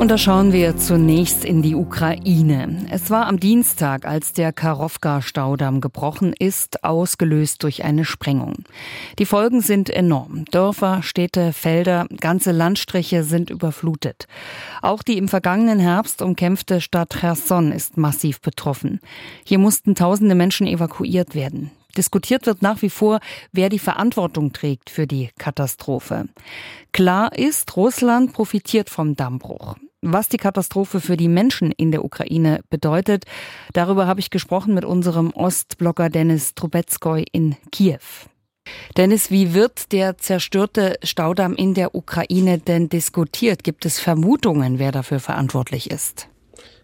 Und da schauen wir zunächst in die Ukraine. Es war am Dienstag, als der Karowka-Staudamm gebrochen ist, ausgelöst durch eine Sprengung. Die Folgen sind enorm. Dörfer, Städte, Felder, ganze Landstriche sind überflutet. Auch die im vergangenen Herbst umkämpfte Stadt Cherson ist massiv betroffen. Hier mussten tausende Menschen evakuiert werden. Diskutiert wird nach wie vor, wer die Verantwortung trägt für die Katastrophe. Klar ist, Russland profitiert vom Dammbruch. Was die Katastrophe für die Menschen in der Ukraine bedeutet, darüber habe ich gesprochen mit unserem Ostblogger Dennis Trubetskoy in Kiew. Dennis, wie wird der zerstörte Staudamm in der Ukraine denn diskutiert? Gibt es Vermutungen, wer dafür verantwortlich ist?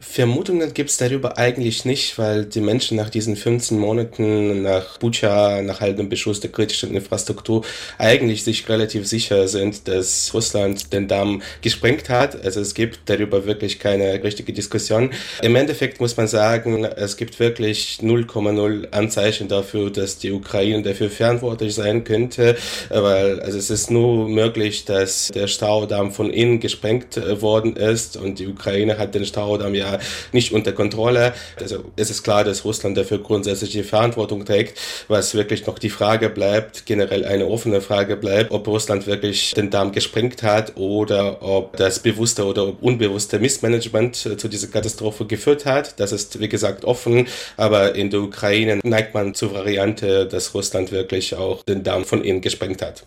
Vermutungen gibt es darüber eigentlich nicht, weil die Menschen nach diesen 15 Monaten nach Bucha, nach dem Beschuss der kritischen Infrastruktur eigentlich sich relativ sicher sind, dass Russland den Damm gesprengt hat. Also es gibt darüber wirklich keine richtige Diskussion. Im Endeffekt muss man sagen, es gibt wirklich 0,0 Anzeichen dafür, dass die Ukraine dafür verantwortlich sein könnte, weil also es ist nur möglich, dass der Staudamm von innen gesprengt äh, worden ist und die Ukraine hat den Staudamm ja nicht unter Kontrolle. Also es ist klar, dass Russland dafür grundsätzlich die Verantwortung trägt, was wirklich noch die Frage bleibt, generell eine offene Frage bleibt, ob Russland wirklich den Damm gesprengt hat oder ob das bewusste oder unbewusste Missmanagement zu dieser Katastrophe geführt hat. Das ist, wie gesagt, offen, aber in der Ukraine neigt man zur Variante, dass Russland wirklich auch den Damm von innen gesprengt hat.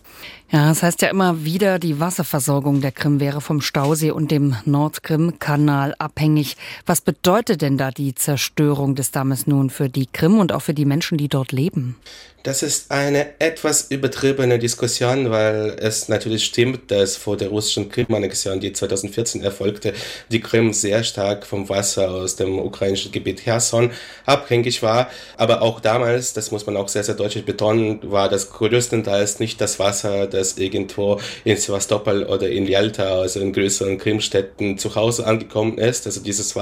Ja, das heißt ja immer wieder, die Wasserversorgung der Krim wäre vom Stausee und dem Nordkrim-Kanal abhängig. Was bedeutet denn da die Zerstörung des Dammes nun für die Krim und auch für die Menschen, die dort leben? Das ist eine etwas übertriebene Diskussion, weil es natürlich stimmt, dass vor der russischen Krim-Annexion, die 2014 erfolgte, die Krim sehr stark vom Wasser aus dem ukrainischen Gebiet Cherson abhängig war. Aber auch damals, das muss man auch sehr, sehr deutlich betonen, war das größtenteils nicht das Wasser, das irgendwo in Sevastopol oder in Yalta, also in größeren Krimstädten zu Hause angekommen ist. Also dieses Wasser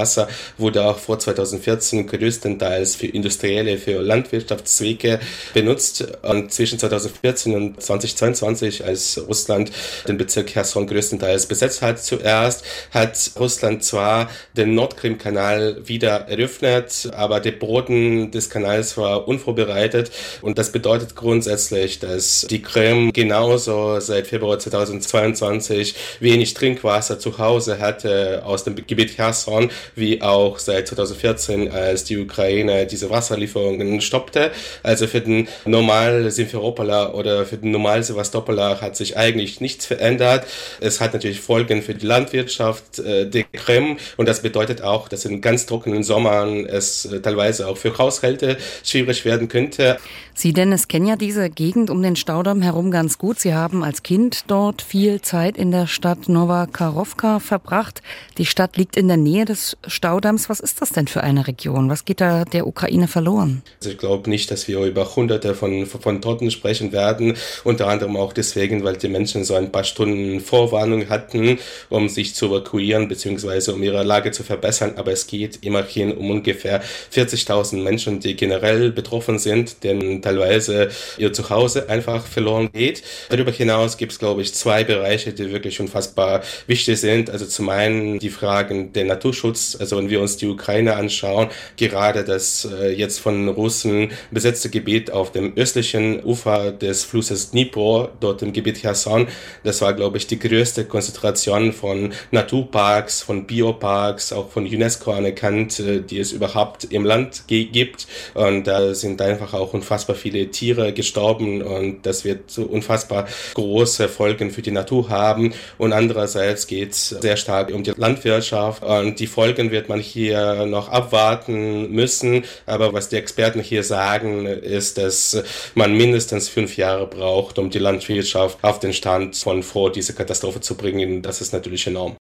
wurde auch vor 2014 größtenteils für industrielle, für Landwirtschaftszwecke benutzt. Und zwischen 2014 und 2022, als Russland den Bezirk Cherson größtenteils besetzt hat zuerst, hat Russland zwar den Nordkrim-Kanal wieder eröffnet, aber der Boden des Kanals war unvorbereitet. Und das bedeutet grundsätzlich, dass die Krim genauso seit Februar 2022 wenig Trinkwasser zu Hause hatte aus dem Gebiet Cherson, wie auch seit 2014, als die Ukraine diese Wasserlieferungen stoppte. Also für den normal Simferopol oder für den normal Sevastopol hat sich eigentlich nichts verändert. Es hat natürlich Folgen für die Landwirtschaft äh, der Krim und das bedeutet auch, dass in ganz trockenen Sommern es äh, teilweise auch für Haushalte schwierig werden könnte. Sie, Dennis, kennen ja diese Gegend um den Staudamm herum ganz gut. Sie haben als Kind dort viel Zeit in der Stadt Nova Karovka verbracht. Die Stadt liegt in der Nähe des Staudamms. Was ist das denn für eine Region? Was geht da der Ukraine verloren? Also ich glaube nicht, dass wir über hunderte von, von Toten sprechen werden. Unter anderem auch deswegen, weil die Menschen so ein paar Stunden Vorwarnung hatten, um sich zu evakuieren bzw. um ihre Lage zu verbessern. Aber es geht immerhin um ungefähr 40.000 Menschen, die generell betroffen sind, denn teilweise ihr Zuhause einfach verloren geht. Darüber hinaus gibt es, glaube ich, zwei Bereiche, die wirklich unfassbar wichtig sind. Also zum einen die Fragen der Naturschutz. Also wenn wir uns die Ukraine anschauen, gerade das äh, jetzt von Russen besetzte Gebiet auf dem östlichen Ufer des Flusses Dnipro, dort im Gebiet Cherson, das war, glaube ich, die größte Konzentration von Naturparks, von Bioparks, auch von UNESCO anerkannt, äh, die es überhaupt im Land gibt. Und da sind einfach auch unfassbar viele Tiere gestorben und das wird so unfassbar große Folgen für die Natur haben. Und andererseits geht es sehr stark um die Landwirtschaft und die Folgen wird man hier noch abwarten müssen. Aber was die Experten hier sagen, ist, dass man mindestens fünf Jahre braucht, um die Landwirtschaft auf den Stand von vor diese Katastrophe zu bringen. Das ist natürlich enorm.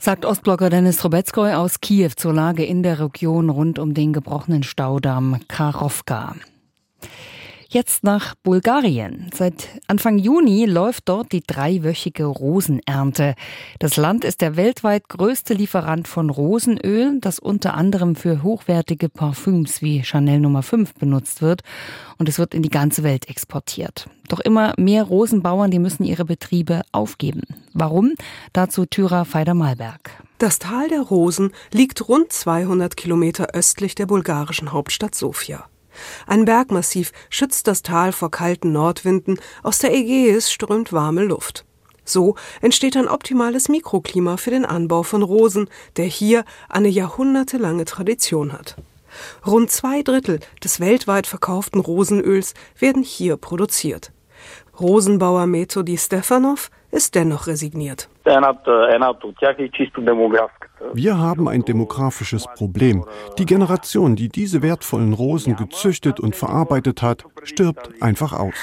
Sagt Ostblocker Dennis Trubetskoy aus Kiew zur Lage in der Region rund um den gebrochenen Staudamm Karovka. Jetzt nach Bulgarien. Seit Anfang Juni läuft dort die dreiwöchige Rosenernte. Das Land ist der weltweit größte Lieferant von Rosenöl, das unter anderem für hochwertige Parfüms wie Chanel Nummer 5 benutzt wird. Und es wird in die ganze Welt exportiert. Doch immer mehr Rosenbauern, die müssen ihre Betriebe aufgeben. Warum? Dazu Tyra Feider-Malberg. Das Tal der Rosen liegt rund 200 Kilometer östlich der bulgarischen Hauptstadt Sofia. Ein Bergmassiv schützt das Tal vor kalten Nordwinden, aus der Ägäis strömt warme Luft. So entsteht ein optimales Mikroklima für den Anbau von Rosen, der hier eine jahrhundertelange Tradition hat. Rund zwei Drittel des weltweit verkauften Rosenöls werden hier produziert. Rosenbauer Metodi Stefanov ist dennoch resigniert. Wir haben ein demografisches Problem. Die Generation, die diese wertvollen Rosen gezüchtet und verarbeitet hat, stirbt einfach aus.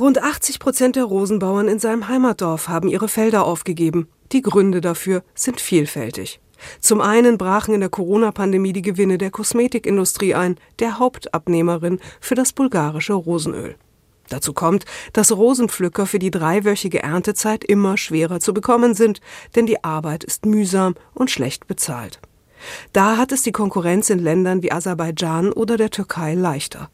Rund 80 Prozent der Rosenbauern in seinem Heimatdorf haben ihre Felder aufgegeben. Die Gründe dafür sind vielfältig. Zum einen brachen in der Corona-Pandemie die Gewinne der Kosmetikindustrie ein, der Hauptabnehmerin für das bulgarische Rosenöl. Dazu kommt, dass Rosenpflücker für die dreiwöchige Erntezeit immer schwerer zu bekommen sind, denn die Arbeit ist mühsam und schlecht bezahlt. Da hat es die Konkurrenz in Ländern wie Aserbaidschan oder der Türkei leichter.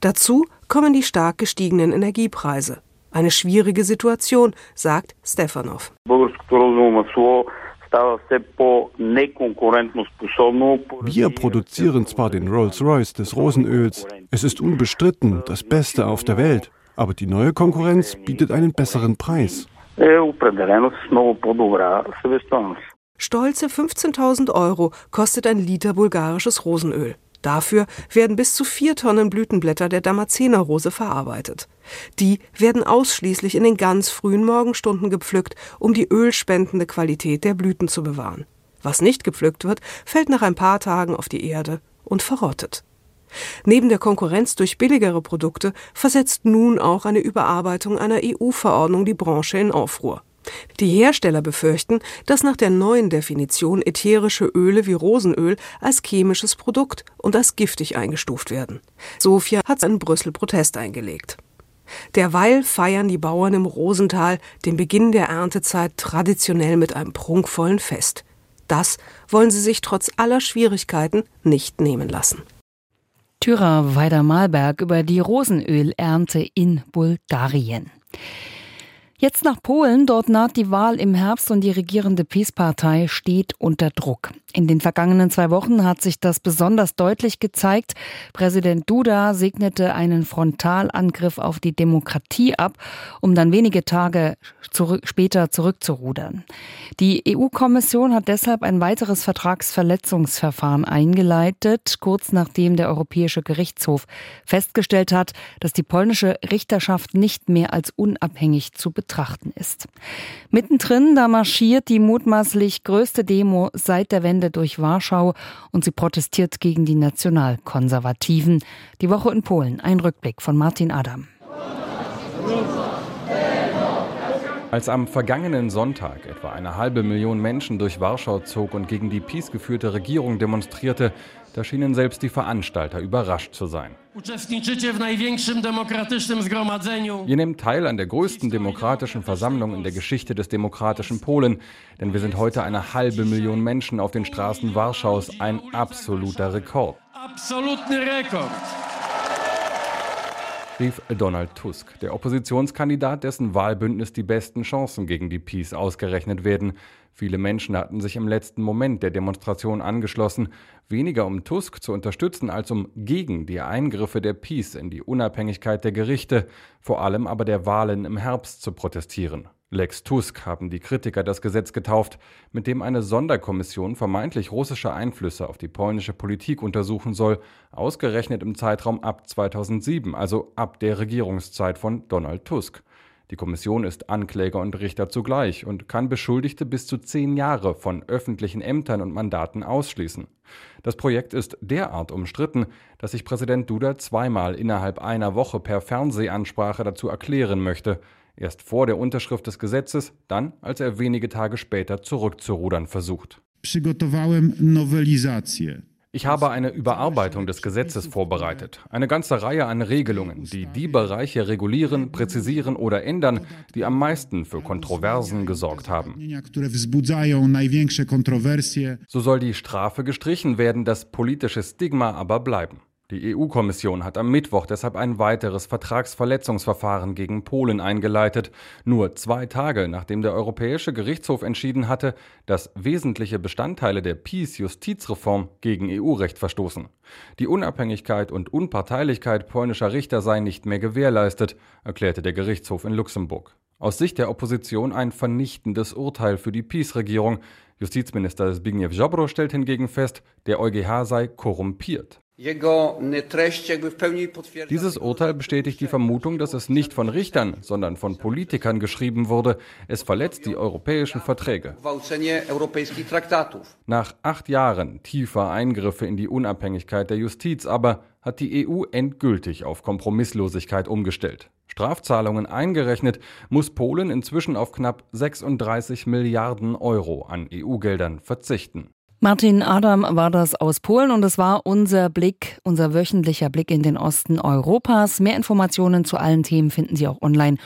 Dazu kommen die stark gestiegenen Energiepreise. Eine schwierige Situation, sagt Stefanov. Wir produzieren zwar den Rolls-Royce des Rosenöls, es ist unbestritten das Beste auf der Welt, aber die neue Konkurrenz bietet einen besseren Preis. Stolze 15.000 Euro kostet ein Liter bulgarisches Rosenöl. Dafür werden bis zu vier Tonnen Blütenblätter der Damaszenerrose verarbeitet. Die werden ausschließlich in den ganz frühen Morgenstunden gepflückt, um die ölspendende Qualität der Blüten zu bewahren. Was nicht gepflückt wird, fällt nach ein paar Tagen auf die Erde und verrottet. Neben der Konkurrenz durch billigere Produkte versetzt nun auch eine Überarbeitung einer EU-Verordnung die Branche in Aufruhr. Die Hersteller befürchten, dass nach der neuen Definition ätherische Öle wie Rosenöl als chemisches Produkt und als giftig eingestuft werden. Sofia hat in Brüssel Protest eingelegt. Derweil feiern die Bauern im Rosental den Beginn der Erntezeit traditionell mit einem prunkvollen Fest. Das wollen sie sich trotz aller Schwierigkeiten nicht nehmen lassen. Tyra Weider-Malberg über die Rosenölernte in Bulgarien. Jetzt nach Polen, dort naht die Wahl im Herbst und die regierende PiS-Partei steht unter Druck. In den vergangenen zwei Wochen hat sich das besonders deutlich gezeigt. Präsident Duda segnete einen Frontalangriff auf die Demokratie ab, um dann wenige Tage zurück, später zurückzurudern. Die EU-Kommission hat deshalb ein weiteres Vertragsverletzungsverfahren eingeleitet, kurz nachdem der Europäische Gerichtshof festgestellt hat, dass die polnische Richterschaft nicht mehr als unabhängig zu betrachten ist. Mittendrin, da marschiert die mutmaßlich größte Demo seit der Wende durch Warschau und sie protestiert gegen die Nationalkonservativen. Die Woche in Polen. Ein Rückblick von Martin Adam. Als am vergangenen Sonntag etwa eine halbe Million Menschen durch Warschau zog und gegen die PiS geführte Regierung demonstrierte, da schienen selbst die Veranstalter überrascht zu sein. Ihr nehmt teil an der größten demokratischen Versammlung in der Geschichte des demokratischen Polen, denn wir sind heute eine halbe Million Menschen auf den Straßen Warschaus, ein absoluter Rekord. Absolutny Rekord rief Donald Tusk, der Oppositionskandidat, dessen Wahlbündnis die besten Chancen gegen die Peace ausgerechnet werden. Viele Menschen hatten sich im letzten Moment der Demonstration angeschlossen, weniger um Tusk zu unterstützen, als um gegen die Eingriffe der Peace in die Unabhängigkeit der Gerichte, vor allem aber der Wahlen im Herbst zu protestieren. Lex Tusk haben die Kritiker das Gesetz getauft, mit dem eine Sonderkommission vermeintlich russische Einflüsse auf die polnische Politik untersuchen soll, ausgerechnet im Zeitraum ab 2007, also ab der Regierungszeit von Donald Tusk. Die Kommission ist Ankläger und Richter zugleich und kann Beschuldigte bis zu zehn Jahre von öffentlichen Ämtern und Mandaten ausschließen. Das Projekt ist derart umstritten, dass sich Präsident Duda zweimal innerhalb einer Woche per Fernsehansprache dazu erklären möchte. Erst vor der Unterschrift des Gesetzes, dann, als er wenige Tage später zurückzurudern versucht. Ich habe eine Überarbeitung des Gesetzes vorbereitet. Eine ganze Reihe an Regelungen, die die Bereiche regulieren, präzisieren oder ändern, die am meisten für Kontroversen gesorgt haben. So soll die Strafe gestrichen werden, das politische Stigma aber bleiben. Die EU-Kommission hat am Mittwoch deshalb ein weiteres Vertragsverletzungsverfahren gegen Polen eingeleitet, nur zwei Tage nachdem der Europäische Gerichtshof entschieden hatte, dass wesentliche Bestandteile der PiS-Justizreform gegen EU-Recht verstoßen. Die Unabhängigkeit und Unparteilichkeit polnischer Richter sei nicht mehr gewährleistet, erklärte der Gerichtshof in Luxemburg. Aus Sicht der Opposition ein vernichtendes Urteil für die PiS-Regierung. Justizminister Zbigniew Ziobro stellt hingegen fest, der EuGH sei korrumpiert. Dieses Urteil bestätigt die Vermutung, dass es nicht von Richtern, sondern von Politikern geschrieben wurde. Es verletzt die europäischen Verträge. Nach acht Jahren tiefer Eingriffe in die Unabhängigkeit der Justiz aber hat die EU endgültig auf Kompromisslosigkeit umgestellt. Strafzahlungen eingerechnet, muss Polen inzwischen auf knapp 36 Milliarden Euro an EU-Geldern verzichten. Martin Adam war das aus Polen und es war unser Blick, unser wöchentlicher Blick in den Osten Europas. Mehr Informationen zu allen Themen finden Sie auch online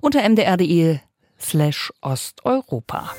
unter mdr.de slash Osteuropa.